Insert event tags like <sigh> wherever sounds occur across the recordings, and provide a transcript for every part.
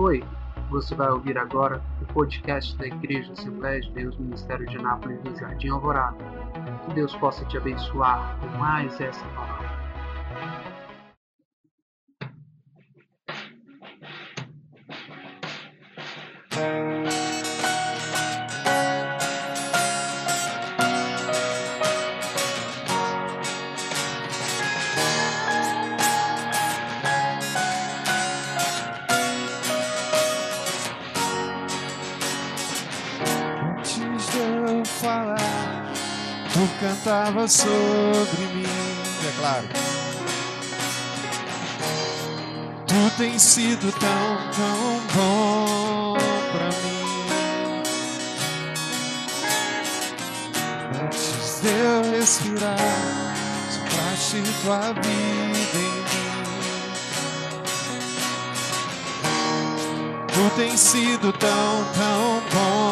Oi, você vai ouvir agora o podcast da Igreja Assembleia de Deus Ministério de Anápolis do Jardim Alvorada. Que Deus possa te abençoar com mais essa palavra. Sobre mim, é claro. Tu tens sido tão, tão bom pra mim. Antes de eu respirar, sopraste tua vida em mim. Tu tens sido tão, tão bom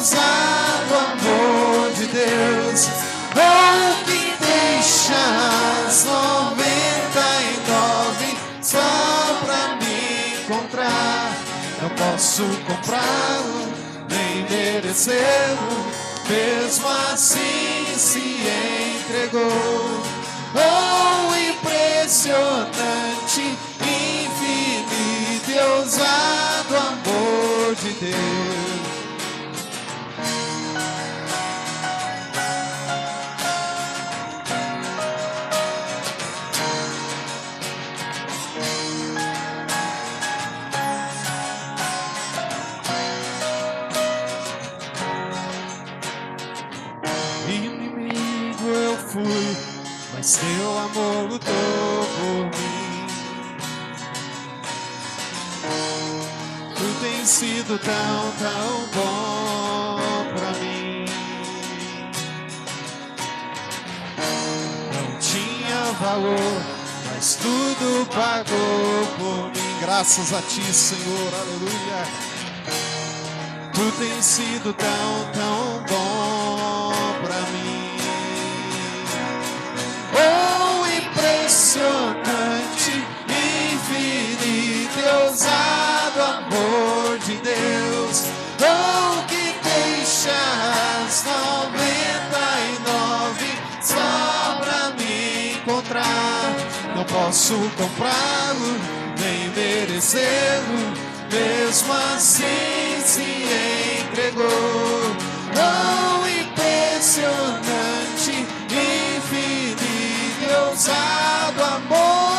ousado amor de Deus. Oh, que deixa as noventa e nove só pra me encontrar. Não posso comprá-lo, nem merecê-lo. Mesmo assim se entregou. Oh, impressionante, infinito e ousado amor de Deus. Lutou por mim. Tu tens sido tão, tão bom pra mim. Não tinha valor, mas tudo pagou por mim. Graças a ti, Senhor, aleluia. Tu tens sido tão, tão bom posso comprá-lo, nem merecê-lo. Mesmo assim se entregou. Oh, impressionante, infinito e ousado amor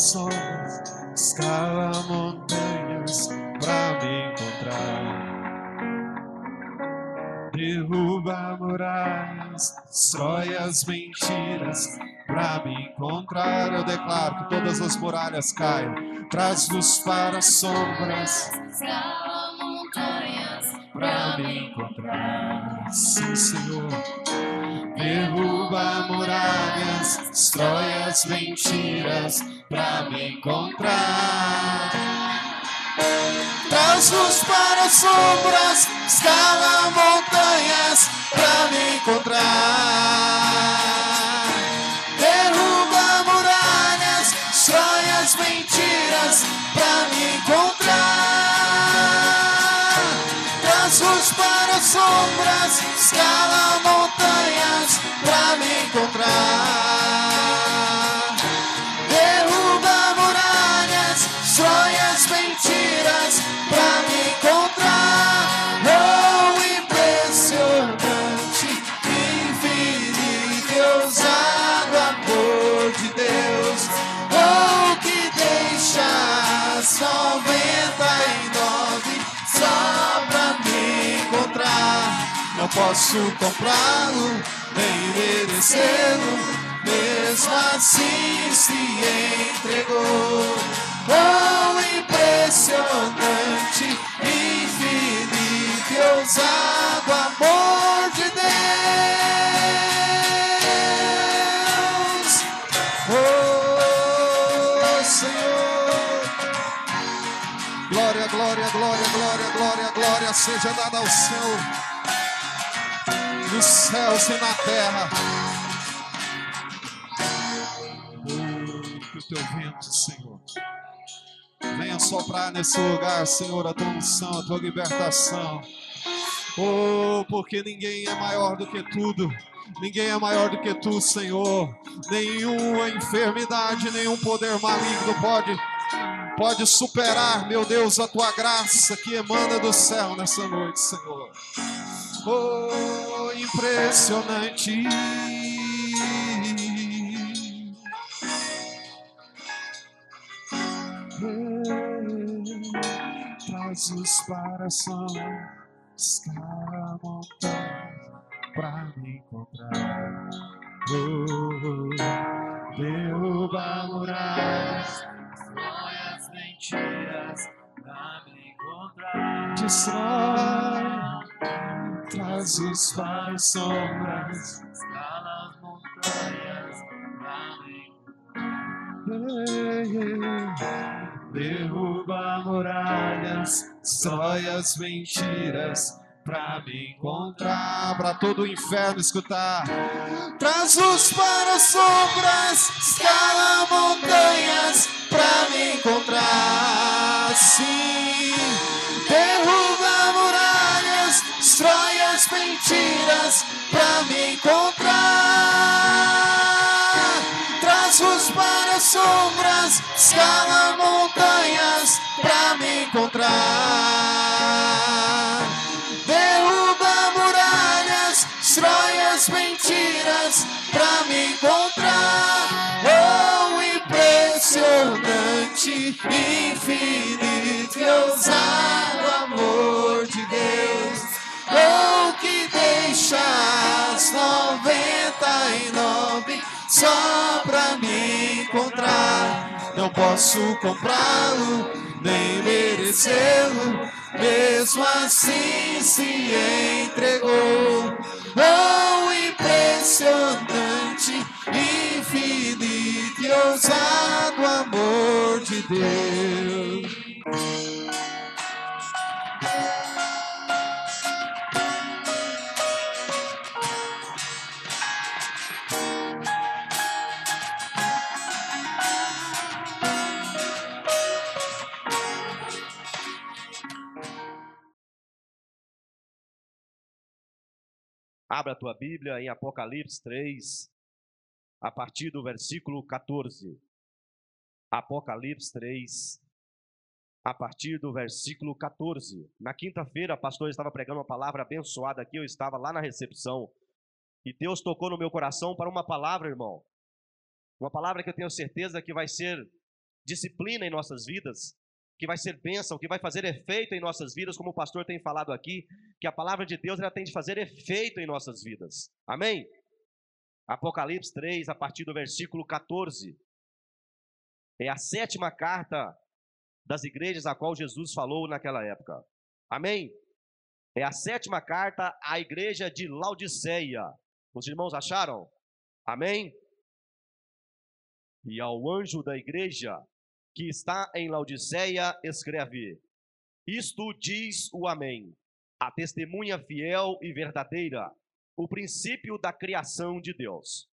para sombras, escala montanhas pra me encontrar. Derruba muralhas, destrói as mentiras pra me encontrar. Eu declaro que todas as muralhas caiam, traz luz para as sombras Escala montanhas pra me encontrar. Sim, Senhor. Derruba muralhas, destrói as mentiras pra me encontrar. Traz luz para as sombras, escala montanhas pra me encontrar. Derruba muralhas, destrói as mentiras pra me encontrar. Traz luz para as sombras, escala montanhas pra me encontrar. posso comprá-lo, nem merecê-lo. Mesmo assim se entregou. Oh, impressionante, infinito e ousado amor de Deus. Oh, Senhor. Glória, glória, glória, glória, glória, glória seja dada ao Senhor. Nos céus e na terra. Oh, que o teu vento, Senhor. Venha soprar nesse lugar, Senhor, a tua unção, a tua libertação. Oh, porque ninguém é maior do que tudo. Ninguém é maior do que tu, Senhor. Nenhuma enfermidade, nenhum poder maligno pode pode superar, meu Deus, a tua graça que emana do céu nessa noite, Senhor. Oh, impressionante. Traz-os para São escala montanha para me encontrar. Oh, derruba muralhas, Destrói as mentiras pra me encontrar. destrói, para as sombras. Escala as montanhas ei. Derruba muralhas, destrói as mentiras pra me encontrar, pra todo o inferno escutar. Traz luz para as sombras, escala montanhas pra me encontrar. Sim, derruba muralhas, destrói as mentiras pra me encontrar. Luz para as sombras, escala montanhas pra me encontrar. Derruba muralhas, destrói as mentiras pra me encontrar. Oh, impressionante, infinito e ousado noventa e nove só pra me encontrar. Não posso comprá-lo, nem merecê-lo, mesmo assim se entregou. Oh, impressionante, infinito e ousado amor de Deus. Abra a tua Bíblia em Apocalipse 3, a partir do versículo 14. Apocalipse 3, a partir do versículo 14. Na quinta-feira, pastor estava pregando uma palavra abençoada aqui, eu estava lá na recepção. E Deus tocou no meu coração para uma palavra, irmão. Uma palavra que eu tenho certeza que vai ser disciplina em nossas vidas, que vai ser bênção, que vai fazer efeito em nossas vidas, como o pastor tem falado aqui, que a palavra de Deus ela tem de fazer efeito em nossas vidas. Amém? Apocalipse 3, a partir do versículo 14. É a sétima carta das igrejas a qual Jesus falou naquela época. Amém? É a sétima carta à igreja de Laodiceia. Os irmãos acharam? Amém? E ao anjo da igreja que está em Laodiceia, escreve: Isto diz o Amém, a testemunha fiel e verdadeira, o princípio da criação de Deus.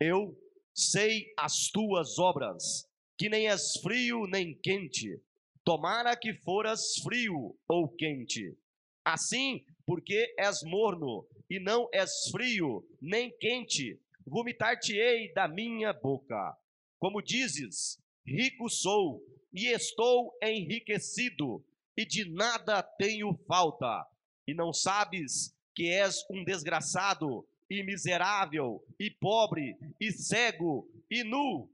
Eu sei as tuas obras, que nem és frio nem quente. Tomara que foras frio ou quente. Assim, porque és morno e não és frio nem quente, vomitar-te-ei da minha boca. Como dizes, rico sou e estou enriquecido, e de nada tenho falta. E não sabes que és um desgraçado, e miserável, e pobre, e cego, e nu.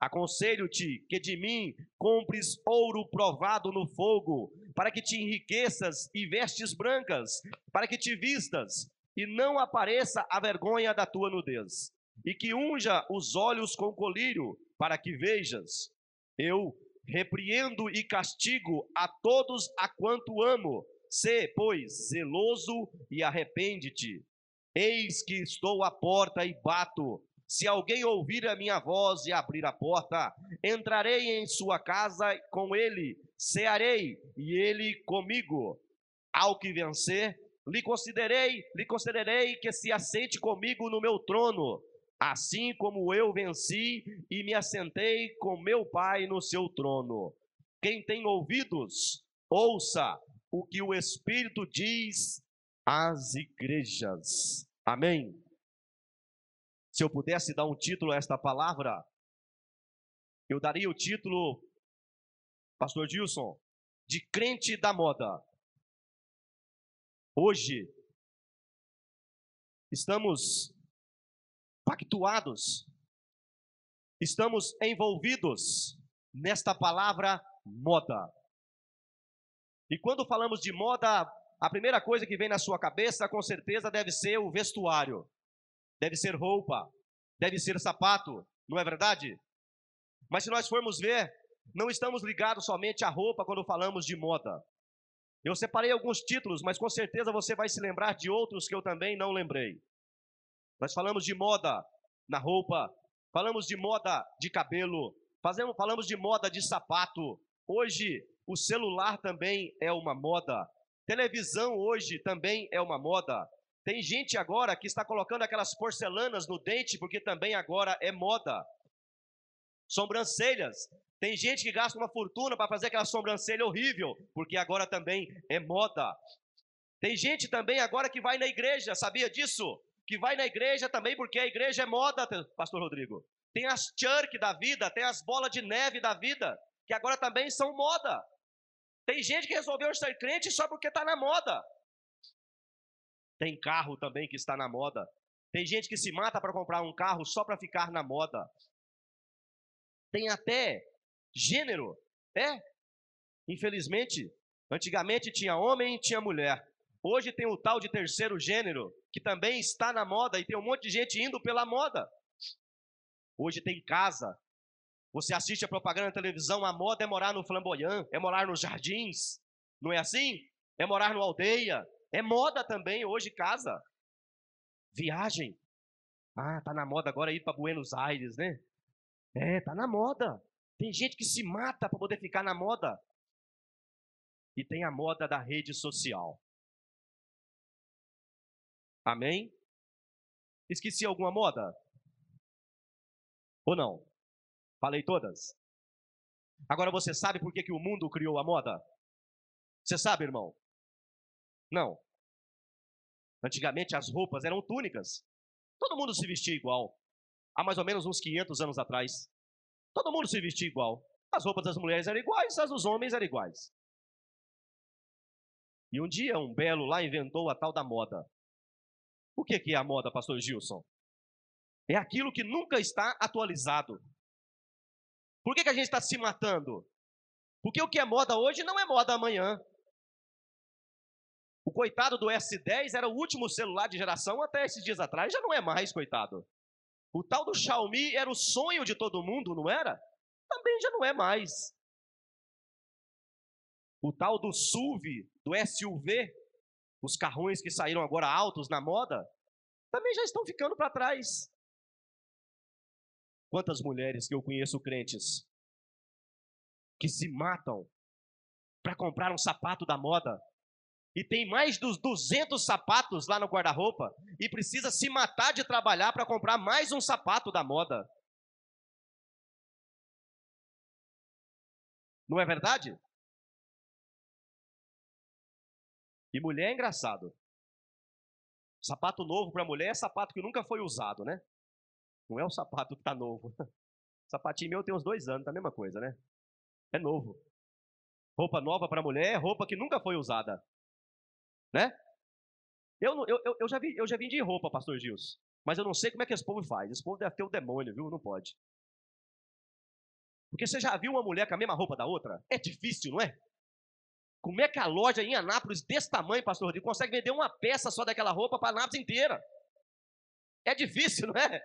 Aconselho-te que de mim compres ouro provado no fogo, para que te enriqueças e vestes brancas, para que te vistas e não apareça a vergonha da tua nudez, e que unja os olhos com colírio, para que vejas. Eu repreendo e castigo a todos a quanto amo. Sê, pois, zeloso e arrepende-te. Eis que estou à porta e bato. Se alguém ouvir a minha voz e abrir a porta, entrarei em sua casa com ele, cearei e ele comigo. Ao que vencer, lhe considerei, lhe considerei que se assente comigo no meu trono, assim como eu venci e me assentei com meu Pai no seu trono. Quem tem ouvidos, ouça o que o Espírito diz às igrejas. Amém. Se eu pudesse dar um título a esta palavra, eu daria o título, Pastor Gilson, de crente da moda. Hoje, estamos pactuados, estamos envolvidos nesta palavra moda. E quando falamos de moda, a primeira coisa que vem na sua cabeça, com certeza, deve ser o vestuário deve ser roupa, deve ser sapato, não é verdade? Mas se nós formos ver, não estamos ligados somente à roupa quando falamos de moda. Eu separei alguns títulos, mas com certeza você vai se lembrar de outros que eu também não lembrei. Nós falamos de moda na roupa, falamos de moda de cabelo, fazemos, falamos de moda de sapato. Hoje, o celular também é uma moda. Televisão hoje também é uma moda. Tem gente agora que está colocando aquelas porcelanas no dente porque também agora é moda. Sobrancelhas. Tem gente que gasta uma fortuna para fazer aquela sobrancelha horrível porque agora também é moda. Tem gente também agora que vai na igreja, sabia disso? Que vai na igreja também porque a igreja é moda, pastor Rodrigo. Tem as church da vida, tem as bolas de neve da vida, que agora também são moda. Tem gente que resolveu ser crente só porque está na moda. Tem carro também que está na moda. Tem gente que se mata para comprar um carro só para ficar na moda. Tem até gênero, é? Infelizmente, antigamente tinha homem e tinha mulher. Hoje tem o tal de terceiro gênero, que também está na moda e tem um monte de gente indo pela moda. Hoje tem casa. Você assiste a propaganda na televisão, a moda é morar no flamboyant, é morar nos jardins. Não é assim? É morar no aldeia, é moda também hoje casa. Viagem. Ah, tá na moda agora ir para Buenos Aires, né? É, tá na moda. Tem gente que se mata para poder ficar na moda. E tem a moda da rede social. Amém? Esqueci alguma moda? Ou não? Falei todas? Agora você sabe por que, que o mundo criou a moda? Você sabe, irmão? Não. Antigamente as roupas eram túnicas. Todo mundo se vestia igual. Há mais ou menos uns 500 anos atrás. Todo mundo se vestia igual. As roupas das mulheres eram iguais, as dos homens eram iguais. E um dia um belo lá inventou a tal da moda. O que é a moda, pastor Gilson? É aquilo que nunca está atualizado. Por que, que a gente está se matando? Porque o que é moda hoje não é moda amanhã. O coitado do S10 era o último celular de geração até esses dias atrás, já não é mais, coitado. O tal do Xiaomi era o sonho de todo mundo, não era? Também já não é mais. O tal do SUV, do SUV, os carrões que saíram agora altos na moda, também já estão ficando para trás. Quantas mulheres que eu conheço crentes que se matam para comprar um sapato da moda, e tem mais dos 200 sapatos lá no guarda-roupa e precisa se matar de trabalhar para comprar mais um sapato da moda. Não é verdade? E mulher é engraçado. Sapato novo para mulher é sapato que nunca foi usado, né? Não é o sapato que está novo. <laughs> Sapatinho meu tem uns dois anos, tá a mesma coisa, né? É novo. Roupa nova para mulher é roupa que nunca foi usada. Né? Eu, eu, eu, já vi, eu já vim de roupa, pastor Gils. Mas eu não sei como é que esse povo faz. Esse povo deve ter o demônio, viu? Não pode. Porque você já viu uma mulher com a mesma roupa da outra? É difícil, não é? Como é que a loja em Anápolis, desse tamanho, pastor Rodrigo, consegue vender uma peça só daquela roupa para Anápolis inteira? É difícil, <laughs> não é?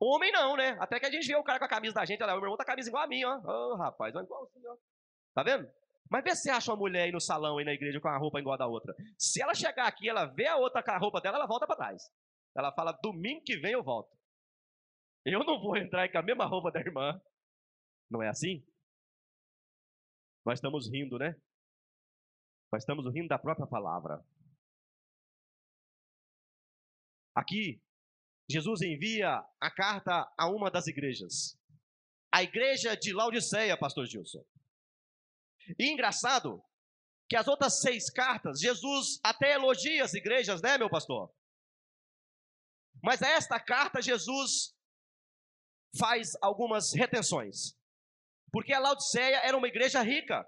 Homem não, né? Até que a gente vê o cara com a camisa da gente, olha, o meu irmão tá com a camisa igual a mim, ó. Ô, oh, rapaz, olha igual ó. Tá vendo? Mas vê se acha uma mulher aí no salão, aí na igreja, com a roupa igual a da outra. Se ela chegar aqui, ela vê a outra com a roupa dela, ela volta para trás. Ela fala: domingo que vem eu volto. Eu não vou entrar com a mesma roupa da irmã. Não é assim? Nós estamos rindo, né? Nós estamos rindo da própria palavra. Aqui, Jesus envia a carta a uma das igrejas. A igreja de Laodiceia, pastor Gilson. E engraçado que as outras seis cartas, Jesus até elogia as igrejas, né, meu pastor? Mas esta carta, Jesus faz algumas retenções. Porque a Laodiceia era uma igreja rica.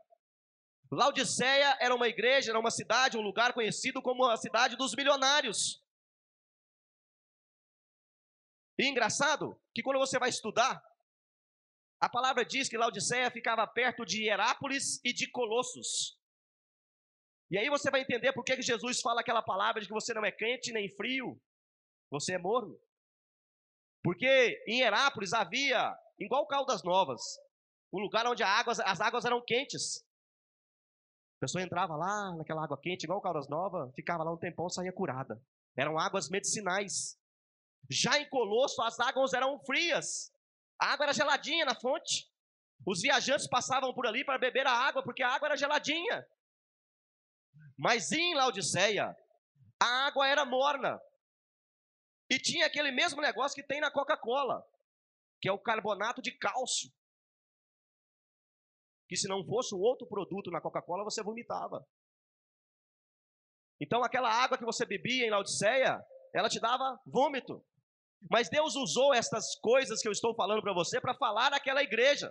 Laodiceia era uma igreja, era uma cidade, um lugar conhecido como a cidade dos milionários. E engraçado que quando você vai estudar, a palavra diz que Laodiceia ficava perto de Herápolis e de Colossos. E aí você vai entender por que Jesus fala aquela palavra de que você não é quente nem frio, você é morno. Porque em Herápolis havia, igual Caldas Novas, um lugar onde água, as águas eram quentes. A pessoa entrava lá naquela água quente, igual Caldas Novas, ficava lá um tempão, saía curada. Eram águas medicinais. Já em Colosso, as águas eram frias. A água era geladinha na fonte. Os viajantes passavam por ali para beber a água, porque a água era geladinha. Mas em Laodiceia, a água era morna. E tinha aquele mesmo negócio que tem na Coca-Cola, que é o carbonato de cálcio. Que se não fosse um outro produto na Coca-Cola, você vomitava. Então aquela água que você bebia em Laodiceia, ela te dava vômito. Mas Deus usou essas coisas que eu estou falando para você para falar naquela igreja.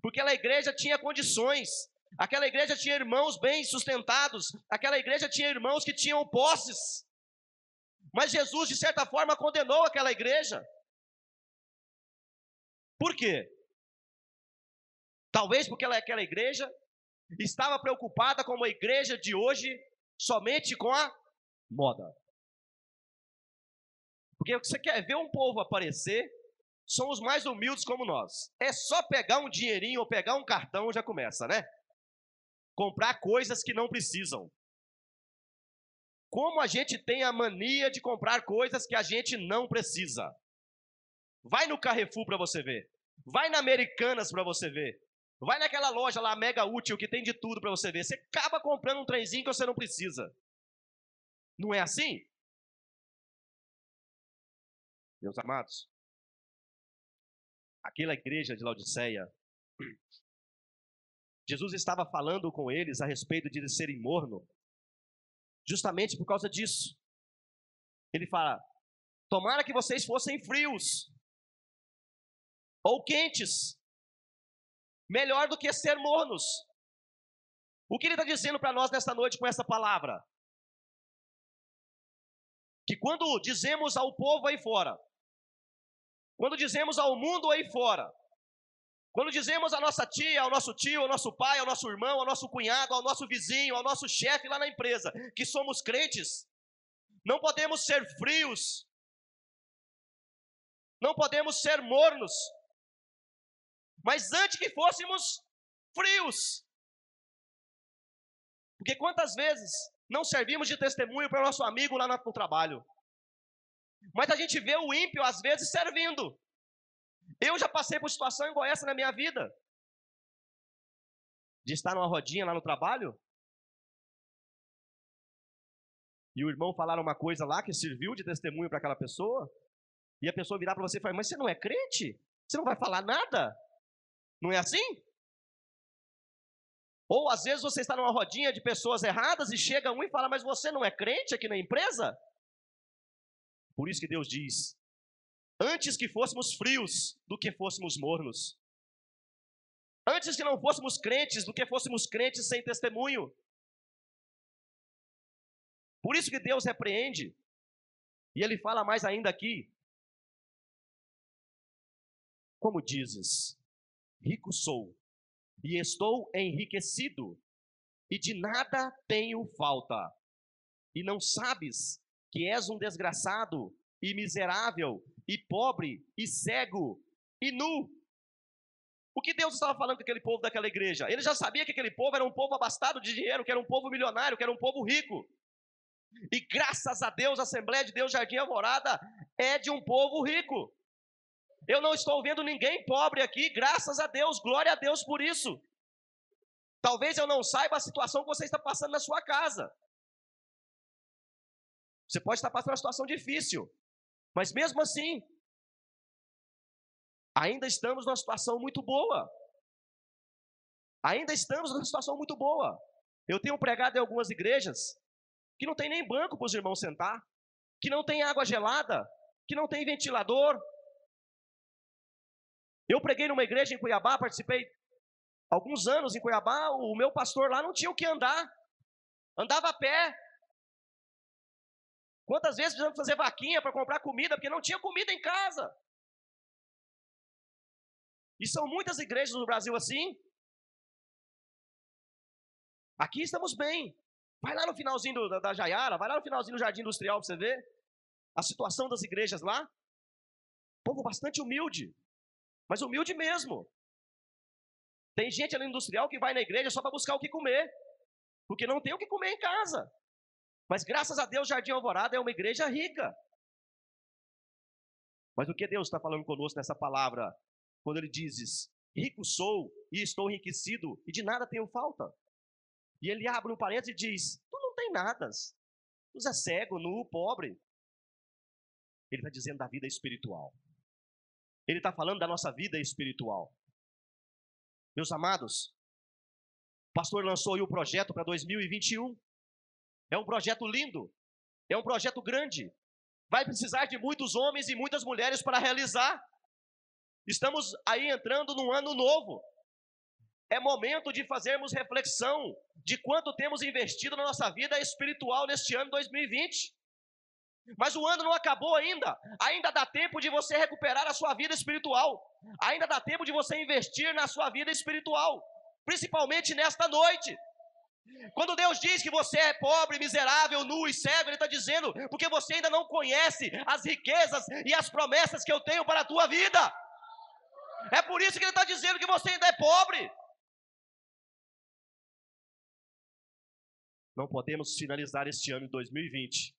Porque aquela igreja tinha condições, aquela igreja tinha irmãos bem sustentados, aquela igreja tinha irmãos que tinham posses. Mas Jesus, de certa forma, condenou aquela igreja. Por quê? Talvez porque aquela igreja estava preocupada com a igreja de hoje somente com a moda. Porque você quer ver um povo aparecer, são os mais humildes como nós. É só pegar um dinheirinho ou pegar um cartão já começa, né? Comprar coisas que não precisam. Como a gente tem a mania de comprar coisas que a gente não precisa. Vai no Carrefour para você ver. Vai na Americanas para você ver. Vai naquela loja lá, mega útil, que tem de tudo para você ver. Você acaba comprando um trenzinho que você não precisa. Não é assim? Meus amados, aquela igreja de Laodiceia, <clears throat> Jesus estava falando com eles a respeito de eles serem morno, justamente por causa disso. Ele fala: tomara que vocês fossem frios ou quentes, melhor do que ser mornos. O que ele está dizendo para nós nesta noite com essa palavra? Que quando dizemos ao povo aí fora, quando dizemos ao mundo aí fora, quando dizemos à nossa tia, ao nosso tio, ao nosso pai, ao nosso irmão, ao nosso cunhado, ao nosso vizinho, ao nosso chefe lá na empresa, que somos crentes, não podemos ser frios, não podemos ser mornos, mas antes que fôssemos frios. Porque quantas vezes não servimos de testemunho para o nosso amigo lá no trabalho? Mas a gente vê o ímpio, às vezes, servindo. Eu já passei por situação igual essa na minha vida. De estar numa rodinha lá no trabalho. E o irmão falar uma coisa lá que serviu de testemunho para aquela pessoa. E a pessoa virar para você e falar: Mas você não é crente? Você não vai falar nada? Não é assim? Ou às vezes você está numa rodinha de pessoas erradas e chega um e fala: Mas você não é crente aqui na empresa? Por isso que Deus diz: antes que fôssemos frios do que fôssemos mornos. Antes que não fôssemos crentes do que fôssemos crentes sem testemunho. Por isso que Deus repreende. E ele fala mais ainda aqui. Como dizes, rico sou, e estou enriquecido, e de nada tenho falta. E não sabes que és um desgraçado e miserável e pobre e cego e nu. O que Deus estava falando com aquele povo daquela igreja? Ele já sabia que aquele povo era um povo abastado de dinheiro, que era um povo milionário, que era um povo rico. E graças a Deus, a Assembleia de Deus Jardim Alvorada é de um povo rico. Eu não estou vendo ninguém pobre aqui, graças a Deus, glória a Deus por isso. Talvez eu não saiba a situação que você está passando na sua casa. Você pode estar passando uma situação difícil, mas mesmo assim, ainda estamos numa situação muito boa. Ainda estamos numa situação muito boa. Eu tenho pregado em algumas igrejas que não tem nem banco para os irmãos sentar, que não tem água gelada, que não tem ventilador. Eu preguei numa igreja em Cuiabá, participei alguns anos em Cuiabá, o meu pastor lá não tinha o que andar, andava a pé. Quantas vezes precisamos fazer vaquinha para comprar comida, porque não tinha comida em casa. E são muitas igrejas no Brasil assim. Aqui estamos bem. Vai lá no finalzinho do, da, da Jaiara, vai lá no finalzinho do Jardim Industrial para você ver a situação das igrejas lá. Povo bastante humilde, mas humilde mesmo. Tem gente ali industrial que vai na igreja só para buscar o que comer, porque não tem o que comer em casa. Mas graças a Deus, Jardim Alvorada é uma igreja rica. Mas o que Deus está falando conosco nessa palavra, quando Ele diz: Rico sou e estou enriquecido e de nada tenho falta. E ele abre um parênteses e diz: Tu não tem nada. Tu é cego, nu, pobre. Ele está dizendo da vida espiritual. Ele está falando da nossa vida espiritual. Meus amados, o pastor lançou aí o projeto para 2021. É um projeto lindo, é um projeto grande. Vai precisar de muitos homens e muitas mulheres para realizar. Estamos aí entrando num ano novo. É momento de fazermos reflexão de quanto temos investido na nossa vida espiritual neste ano 2020. Mas o ano não acabou ainda. Ainda dá tempo de você recuperar a sua vida espiritual. Ainda dá tempo de você investir na sua vida espiritual, principalmente nesta noite. Quando Deus diz que você é pobre, miserável, nu e cego, Ele está dizendo porque você ainda não conhece as riquezas e as promessas que eu tenho para a tua vida. É por isso que Ele está dizendo que você ainda é pobre. Não podemos finalizar este ano de 2020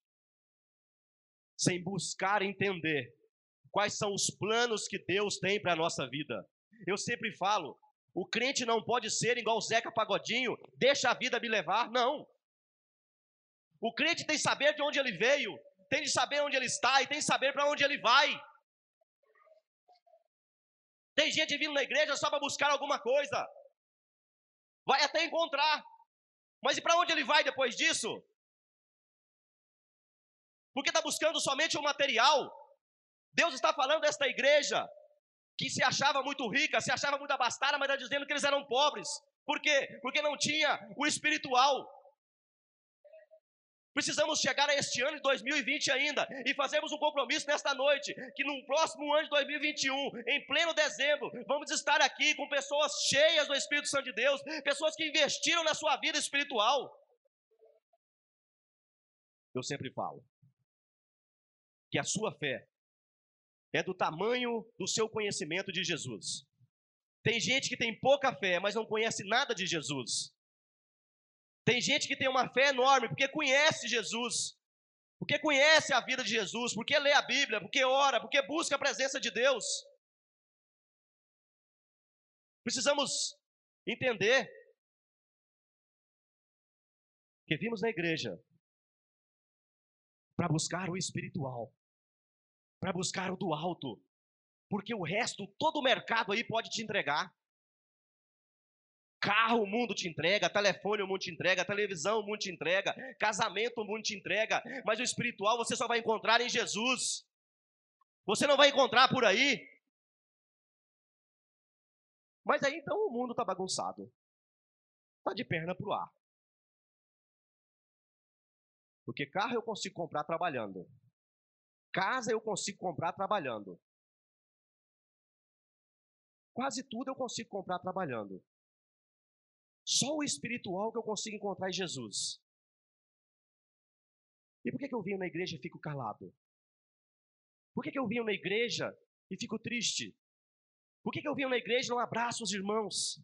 sem buscar entender quais são os planos que Deus tem para a nossa vida. Eu sempre falo, o crente não pode ser igual o Zeca Pagodinho, deixa a vida me levar, não. O crente tem que saber de onde ele veio, tem de saber onde ele está e tem de saber para onde ele vai. Tem gente vindo na igreja só para buscar alguma coisa, vai até encontrar, mas e para onde ele vai depois disso? Porque está buscando somente o material. Deus está falando desta igreja que se achava muito rica, se achava muito abastada, mas está dizendo que eles eram pobres. Por quê? Porque não tinha o espiritual. Precisamos chegar a este ano de 2020 ainda e fazermos um compromisso nesta noite, que no próximo ano de 2021, em pleno dezembro, vamos estar aqui com pessoas cheias do Espírito Santo de Deus, pessoas que investiram na sua vida espiritual. Eu sempre falo que a sua fé é do tamanho do seu conhecimento de Jesus. Tem gente que tem pouca fé, mas não conhece nada de Jesus. Tem gente que tem uma fé enorme porque conhece Jesus, porque conhece a vida de Jesus, porque lê a Bíblia, porque ora, porque busca a presença de Deus. Precisamos entender que vimos na igreja para buscar o espiritual, para buscar o do alto, porque o resto, todo o mercado aí pode te entregar. Carro o mundo te entrega, telefone o mundo te entrega, televisão o mundo te entrega, casamento o mundo te entrega, mas o espiritual você só vai encontrar em Jesus. Você não vai encontrar por aí. Mas aí então o mundo está bagunçado. Está de perna para o ar. Porque carro eu consigo comprar trabalhando. Casa eu consigo comprar trabalhando. Quase tudo eu consigo comprar trabalhando. Só o espiritual que eu consigo encontrar em Jesus. E por que, que eu venho na igreja e fico calado? Por que, que eu venho na igreja e fico triste? Por que, que eu venho na igreja e não abraço os irmãos?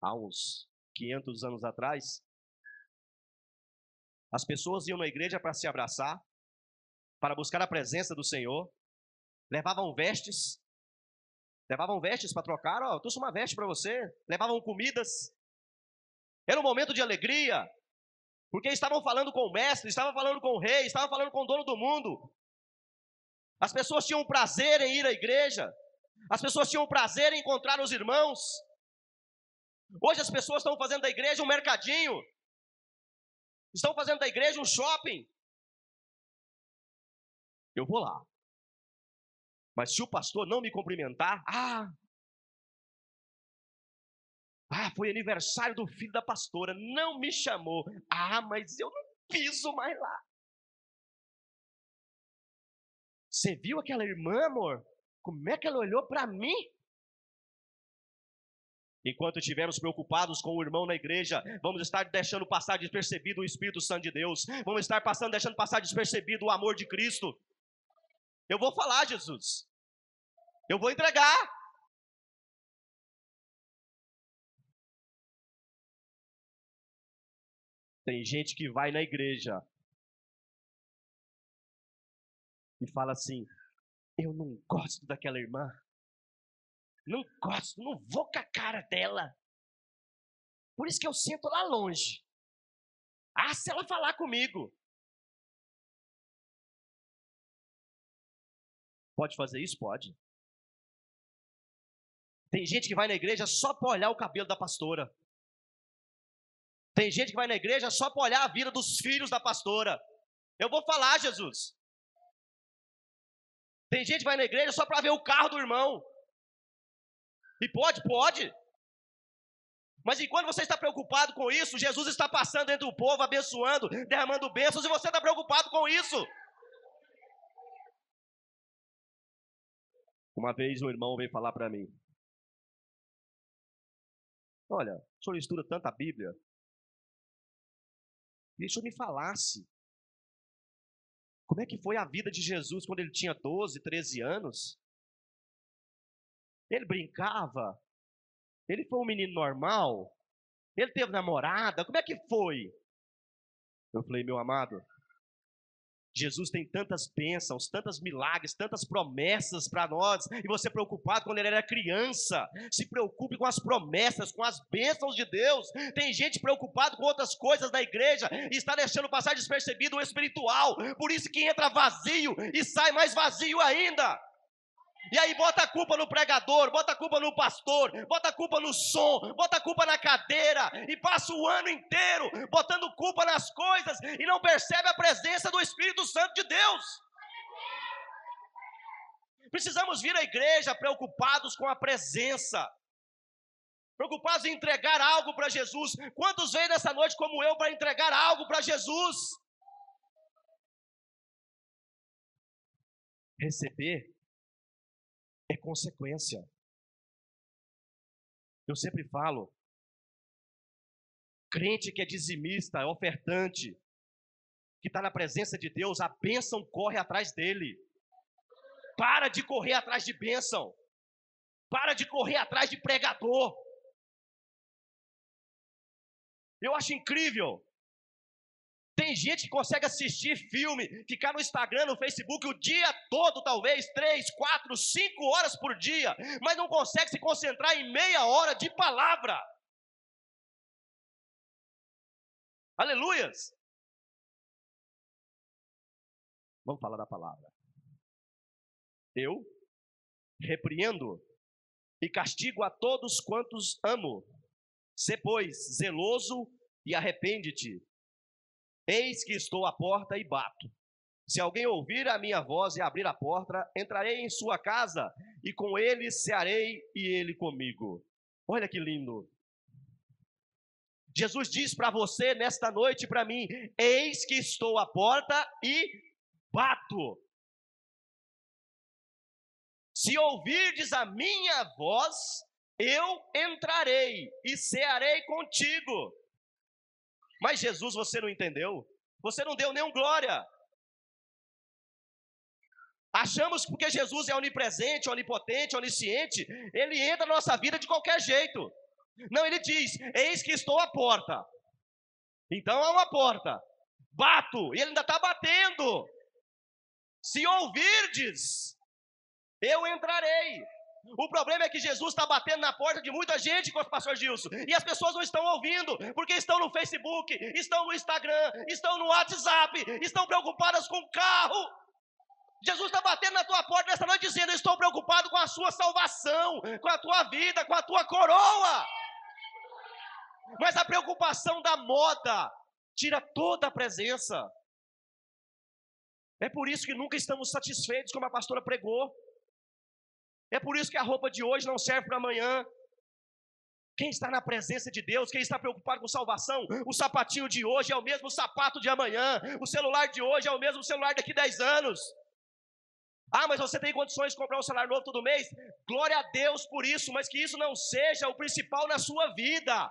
Há uns 500 anos atrás, as pessoas iam na igreja para se abraçar, para buscar a presença do Senhor, levavam vestes, levavam vestes para trocar, ó, oh, trouxe uma veste para você, levavam comidas. Era um momento de alegria, porque estavam falando com o mestre, estavam falando com o rei, estavam falando com o dono do mundo. As pessoas tinham prazer em ir à igreja, as pessoas tinham prazer em encontrar os irmãos. Hoje as pessoas estão fazendo da igreja um mercadinho, estão fazendo da igreja um shopping. Eu vou lá. Mas se o pastor não me cumprimentar, ah, ah, foi aniversário do filho da pastora, não me chamou. Ah, mas eu não piso mais lá. Você viu aquela irmã, amor? Como é que ela olhou para mim? Enquanto estivermos preocupados com o irmão na igreja, vamos estar deixando passar despercebido o Espírito Santo de Deus. Vamos estar passando, deixando passar despercebido o amor de Cristo. Eu vou falar, Jesus. Eu vou entregar. Tem gente que vai na igreja e fala assim: Eu não gosto daquela irmã. Não gosto, não vou com a cara dela. Por isso que eu sento lá longe. Ah, se ela falar comigo. Pode fazer isso? Pode. Tem gente que vai na igreja só para olhar o cabelo da pastora. Tem gente que vai na igreja só para olhar a vida dos filhos da pastora. Eu vou falar, Jesus. Tem gente que vai na igreja só para ver o carro do irmão. E pode, pode. Mas enquanto você está preocupado com isso, Jesus está passando entre o povo, abençoando, derramando bênçãos, e você está preocupado com isso. Uma vez um irmão veio falar para mim: Olha, o senhor estuda tanta Bíblia. Que o me falasse. Como é que foi a vida de Jesus quando ele tinha 12, 13 anos? Ele brincava? Ele foi um menino normal? Ele teve namorada? Como é que foi? Eu falei, meu amado, Jesus tem tantas bênçãos, tantos milagres, tantas promessas para nós, e você preocupado quando ele era criança. Se preocupe com as promessas, com as bênçãos de Deus. Tem gente preocupado com outras coisas da igreja e está deixando passar despercebido o espiritual. Por isso que entra vazio e sai mais vazio ainda. E aí bota a culpa no pregador, bota a culpa no pastor, bota a culpa no som, bota a culpa na cadeira e passa o ano inteiro botando culpa nas coisas e não percebe a presença do Espírito Santo de Deus. Precisamos vir à igreja preocupados com a presença, preocupados em entregar algo para Jesus. Quantos vêm nessa noite como eu para entregar algo para Jesus? Receber é consequência. Eu sempre falo, crente que é dizimista, é ofertante, que está na presença de Deus, a bênção corre atrás dele. Para de correr atrás de bênção. Para de correr atrás de pregador. Eu acho incrível tem gente que consegue assistir filme, ficar no Instagram, no Facebook o dia todo, talvez, três, quatro, cinco horas por dia, mas não consegue se concentrar em meia hora de palavra. Aleluias! Vamos falar da palavra. Eu repreendo e castigo a todos quantos amo. Se, pois, zeloso e arrepende-te. Eis que estou à porta e bato. Se alguém ouvir a minha voz e abrir a porta, entrarei em sua casa e com ele cearei e ele comigo. Olha que lindo. Jesus diz para você nesta noite para mim: Eis que estou à porta e bato. Se ouvirdes a minha voz, eu entrarei e cearei contigo mas Jesus você não entendeu. Você não deu nenhum glória. Achamos que porque Jesus é onipresente, onipotente, onisciente, ele entra na nossa vida de qualquer jeito. Não, ele diz: Eis que estou à porta. Então há uma porta. Bato, e ele ainda está batendo. Se ouvirdes, eu entrarei. O problema é que Jesus está batendo na porta de muita gente pastor Gilson. E as pessoas não estão ouvindo, porque estão no Facebook, estão no Instagram, estão no WhatsApp, estão preocupadas com o carro. Jesus está batendo na tua porta nessa noite dizendo: estou preocupado com a sua salvação, com a tua vida, com a tua coroa. Mas a preocupação da moda tira toda a presença. É por isso que nunca estamos satisfeitos, como a pastora pregou. É por isso que a roupa de hoje não serve para amanhã. Quem está na presença de Deus, quem está preocupado com salvação, o sapatinho de hoje é o mesmo sapato de amanhã, o celular de hoje é o mesmo celular daqui 10 anos. Ah, mas você tem condições de comprar um celular novo todo mês? Glória a Deus por isso, mas que isso não seja o principal na sua vida.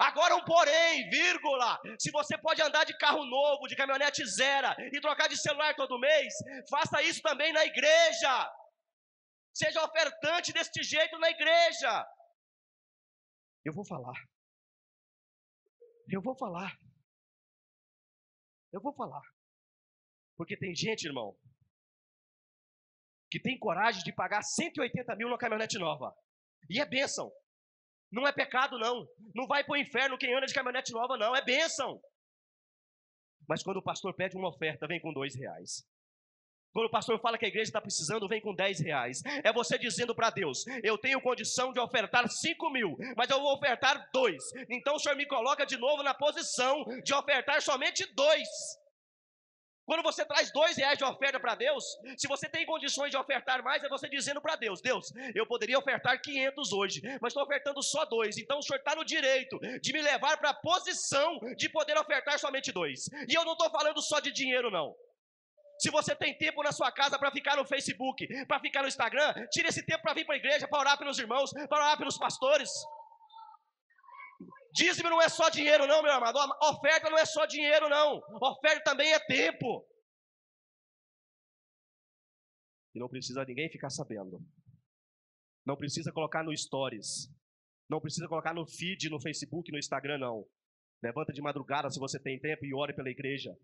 Agora um porém, vírgula. Se você pode andar de carro novo, de caminhonete zero e trocar de celular todo mês, faça isso também na igreja. Seja ofertante deste jeito na igreja. Eu vou falar. Eu vou falar. Eu vou falar. Porque tem gente, irmão, que tem coragem de pagar 180 mil numa caminhonete nova. E é bênção. Não é pecado, não. Não vai para o inferno quem anda de caminhonete nova, não. É bênção. Mas quando o pastor pede uma oferta, vem com dois reais. Quando o pastor fala que a igreja está precisando, vem com 10 reais. É você dizendo para Deus: Eu tenho condição de ofertar 5 mil, mas eu vou ofertar dois. Então o senhor me coloca de novo na posição de ofertar somente dois. Quando você traz dois reais de oferta para Deus, se você tem condições de ofertar mais, é você dizendo para Deus: Deus, eu poderia ofertar 500 hoje, mas estou ofertando só dois. Então o senhor está no direito de me levar para a posição de poder ofertar somente dois. E eu não estou falando só de dinheiro, não. Se você tem tempo na sua casa para ficar no Facebook, para ficar no Instagram, tire esse tempo para vir para a igreja, para orar pelos irmãos, para orar pelos pastores. Dízimo não é só dinheiro, não, meu amado. Oferta não é só dinheiro, não. Oferta também é tempo. E não precisa ninguém ficar sabendo. Não precisa colocar no Stories. Não precisa colocar no feed, no Facebook, no Instagram, não. Levanta de madrugada se você tem tempo e ore pela igreja.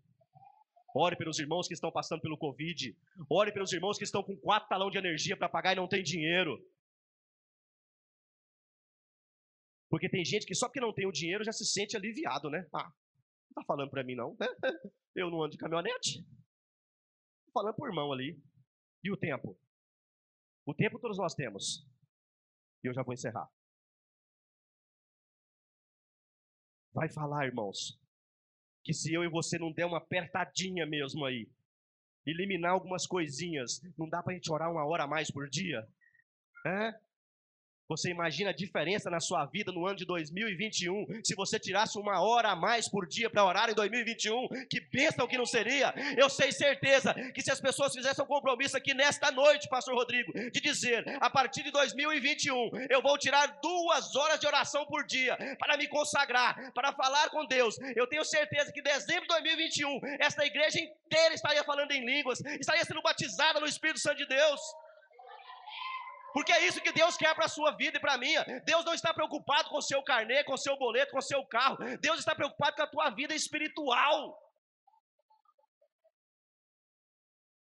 Ore pelos irmãos que estão passando pelo Covid. Ore pelos irmãos que estão com quatro talão de energia para pagar e não tem dinheiro. Porque tem gente que só porque não tem o dinheiro já se sente aliviado, né? Ah, não tá falando para mim não, né? <laughs> Eu não ando de caminhonete. Tô falando pro irmão ali. E o tempo? O tempo todos nós temos. E eu já vou encerrar. Vai falar, irmãos, que se eu e você não der uma apertadinha mesmo aí, eliminar algumas coisinhas, não dá para a gente orar uma hora a mais por dia? É? Você imagina a diferença na sua vida no ano de 2021, se você tirasse uma hora a mais por dia para orar em 2021, que bênção que não seria. Eu sei certeza que se as pessoas fizessem um compromisso aqui nesta noite, Pastor Rodrigo, de dizer, a partir de 2021, eu vou tirar duas horas de oração por dia para me consagrar, para falar com Deus. Eu tenho certeza que em dezembro de 2021, esta igreja inteira estaria falando em línguas, estaria sendo batizada no Espírito Santo de Deus. Porque é isso que Deus quer para a sua vida e para a minha. Deus não está preocupado com o seu carnê, com o seu boleto, com o seu carro. Deus está preocupado com a tua vida espiritual.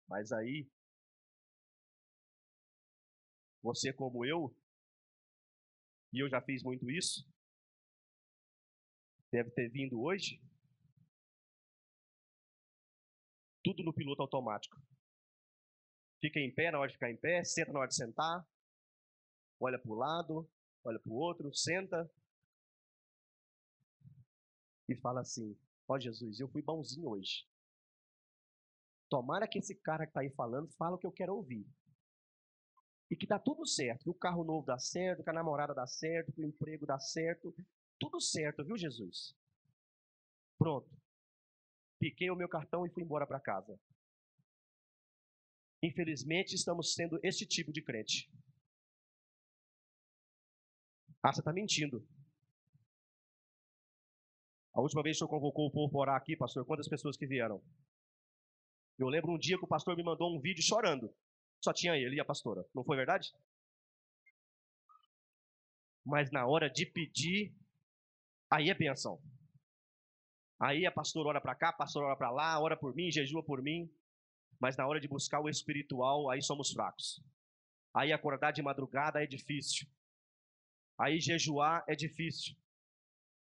Mas aí, você como eu, e eu já fiz muito isso, deve ter vindo hoje, tudo no piloto automático. Fica em pé na hora de ficar em pé, senta na hora de sentar, olha para o lado, olha para o outro, senta e fala assim: Ó oh, Jesus, eu fui bonzinho hoje. Tomara que esse cara que está aí falando fala o que eu quero ouvir. E que dá tudo certo, que o carro novo dá certo, que a namorada dá certo, que o emprego dá certo. Tudo certo, viu, Jesus? Pronto. Piquei o meu cartão e fui embora para casa. Infelizmente, estamos sendo este tipo de crente. Ah, você está mentindo. A última vez que o senhor convocou o povo para orar aqui, pastor, quantas pessoas que vieram? Eu lembro um dia que o pastor me mandou um vídeo chorando. Só tinha ele e a pastora. Não foi verdade? Mas na hora de pedir, aí é bênção. Aí a pastor ora para cá, a pastor ora para lá, ora por mim, jejua por mim. Mas na hora de buscar o espiritual, aí somos fracos. Aí acordar de madrugada é difícil. Aí jejuar é difícil.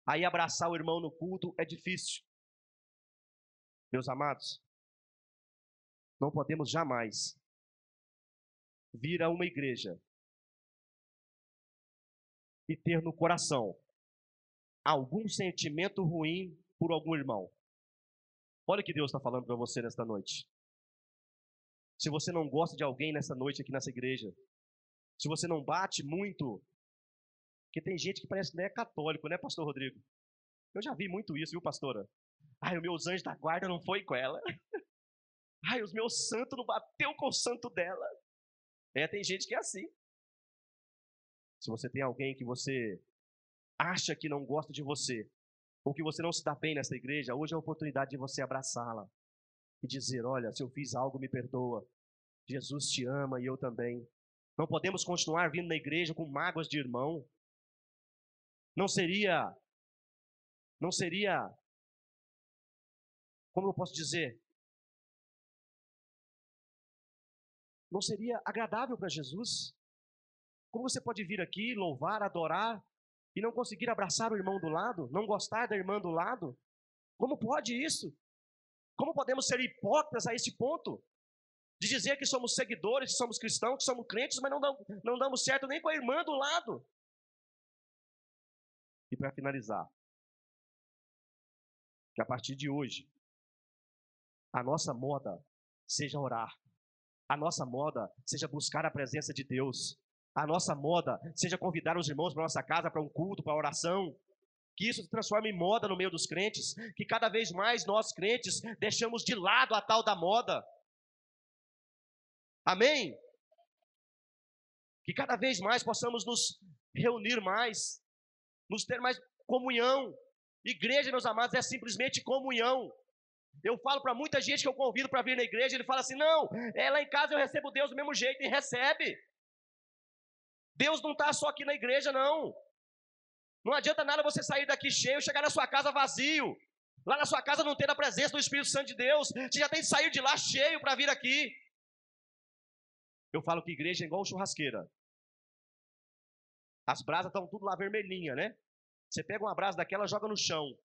Aí abraçar o irmão no culto é difícil. Meus amados, não podemos jamais vir a uma igreja e ter no coração algum sentimento ruim por algum irmão. Olha o que Deus está falando para você nesta noite. Se você não gosta de alguém nessa noite aqui nessa igreja, se você não bate muito, porque tem gente que parece que não é católico, né, pastor Rodrigo? Eu já vi muito isso, viu, pastora? Ai, os meus anjos da guarda não foi com ela. <laughs> Ai, os meus santos não bateu com o santo dela. É, tem gente que é assim. Se você tem alguém que você acha que não gosta de você, ou que você não se dá bem nessa igreja, hoje é a oportunidade de você abraçá-la e dizer: Olha, se eu fiz algo, me perdoa. Jesus te ama e eu também. Não podemos continuar vindo na igreja com mágoas de irmão. Não seria, não seria, como eu posso dizer? Não seria agradável para Jesus? Como você pode vir aqui, louvar, adorar e não conseguir abraçar o irmão do lado, não gostar da irmã do lado? Como pode isso? Como podemos ser hipócritas a esse ponto? De dizer que somos seguidores, que somos cristãos, que somos crentes, mas não damos, não damos certo nem com a irmã do lado. E para finalizar, que a partir de hoje, a nossa moda seja orar, a nossa moda seja buscar a presença de Deus, a nossa moda seja convidar os irmãos para nossa casa para um culto, para oração. Que isso se transforme em moda no meio dos crentes. Que cada vez mais nós, crentes, deixamos de lado a tal da moda. Amém? Que cada vez mais possamos nos reunir mais, nos ter mais comunhão. Igreja, meus amados, é simplesmente comunhão. Eu falo para muita gente que eu convido para vir na igreja, ele fala assim: não, é lá em casa eu recebo Deus do mesmo jeito, e recebe. Deus não está só aqui na igreja, não. Não adianta nada você sair daqui cheio, chegar na sua casa vazio. Lá na sua casa não ter a presença do Espírito Santo de Deus. Você já tem que sair de lá cheio para vir aqui. Eu falo que igreja é igual churrasqueira. As brasas estão tudo lá vermelhinha, né? Você pega uma brasa daquela, joga no chão.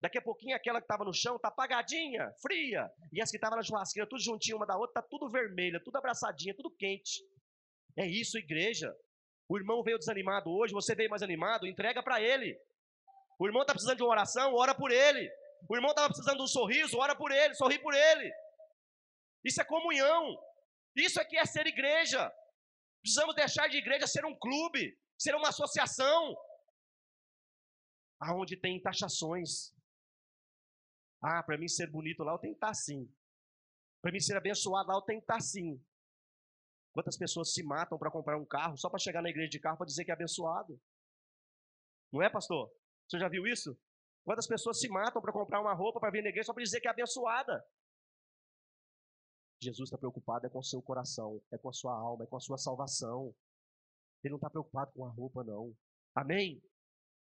Daqui a pouquinho aquela que estava no chão está apagadinha, fria. E as que estavam na churrasqueira, tudo juntinho uma da outra, está tudo vermelha, tudo abraçadinha, tudo quente. É isso, igreja. O irmão veio desanimado hoje, você veio mais animado, entrega para ele. O irmão está precisando de uma oração, ora por ele. O irmão estava precisando de um sorriso, ora por ele, sorri por ele. Isso é comunhão. Isso aqui é ser igreja. Precisamos deixar de igreja ser um clube, ser uma associação, aonde tem taxações. Ah, para mim ser bonito lá eu tenho que estar assim. Para mim ser abençoado lá eu tenho que estar assim. Quantas pessoas se matam para comprar um carro só para chegar na igreja de carro para dizer que é abençoado? Não é, pastor? Você já viu isso? Quantas pessoas se matam para comprar uma roupa para vir na igreja só para dizer que é abençoada? Jesus está preocupado é com o seu coração, é com a sua alma, é com a sua salvação. Ele não está preocupado com a roupa, não. Amém?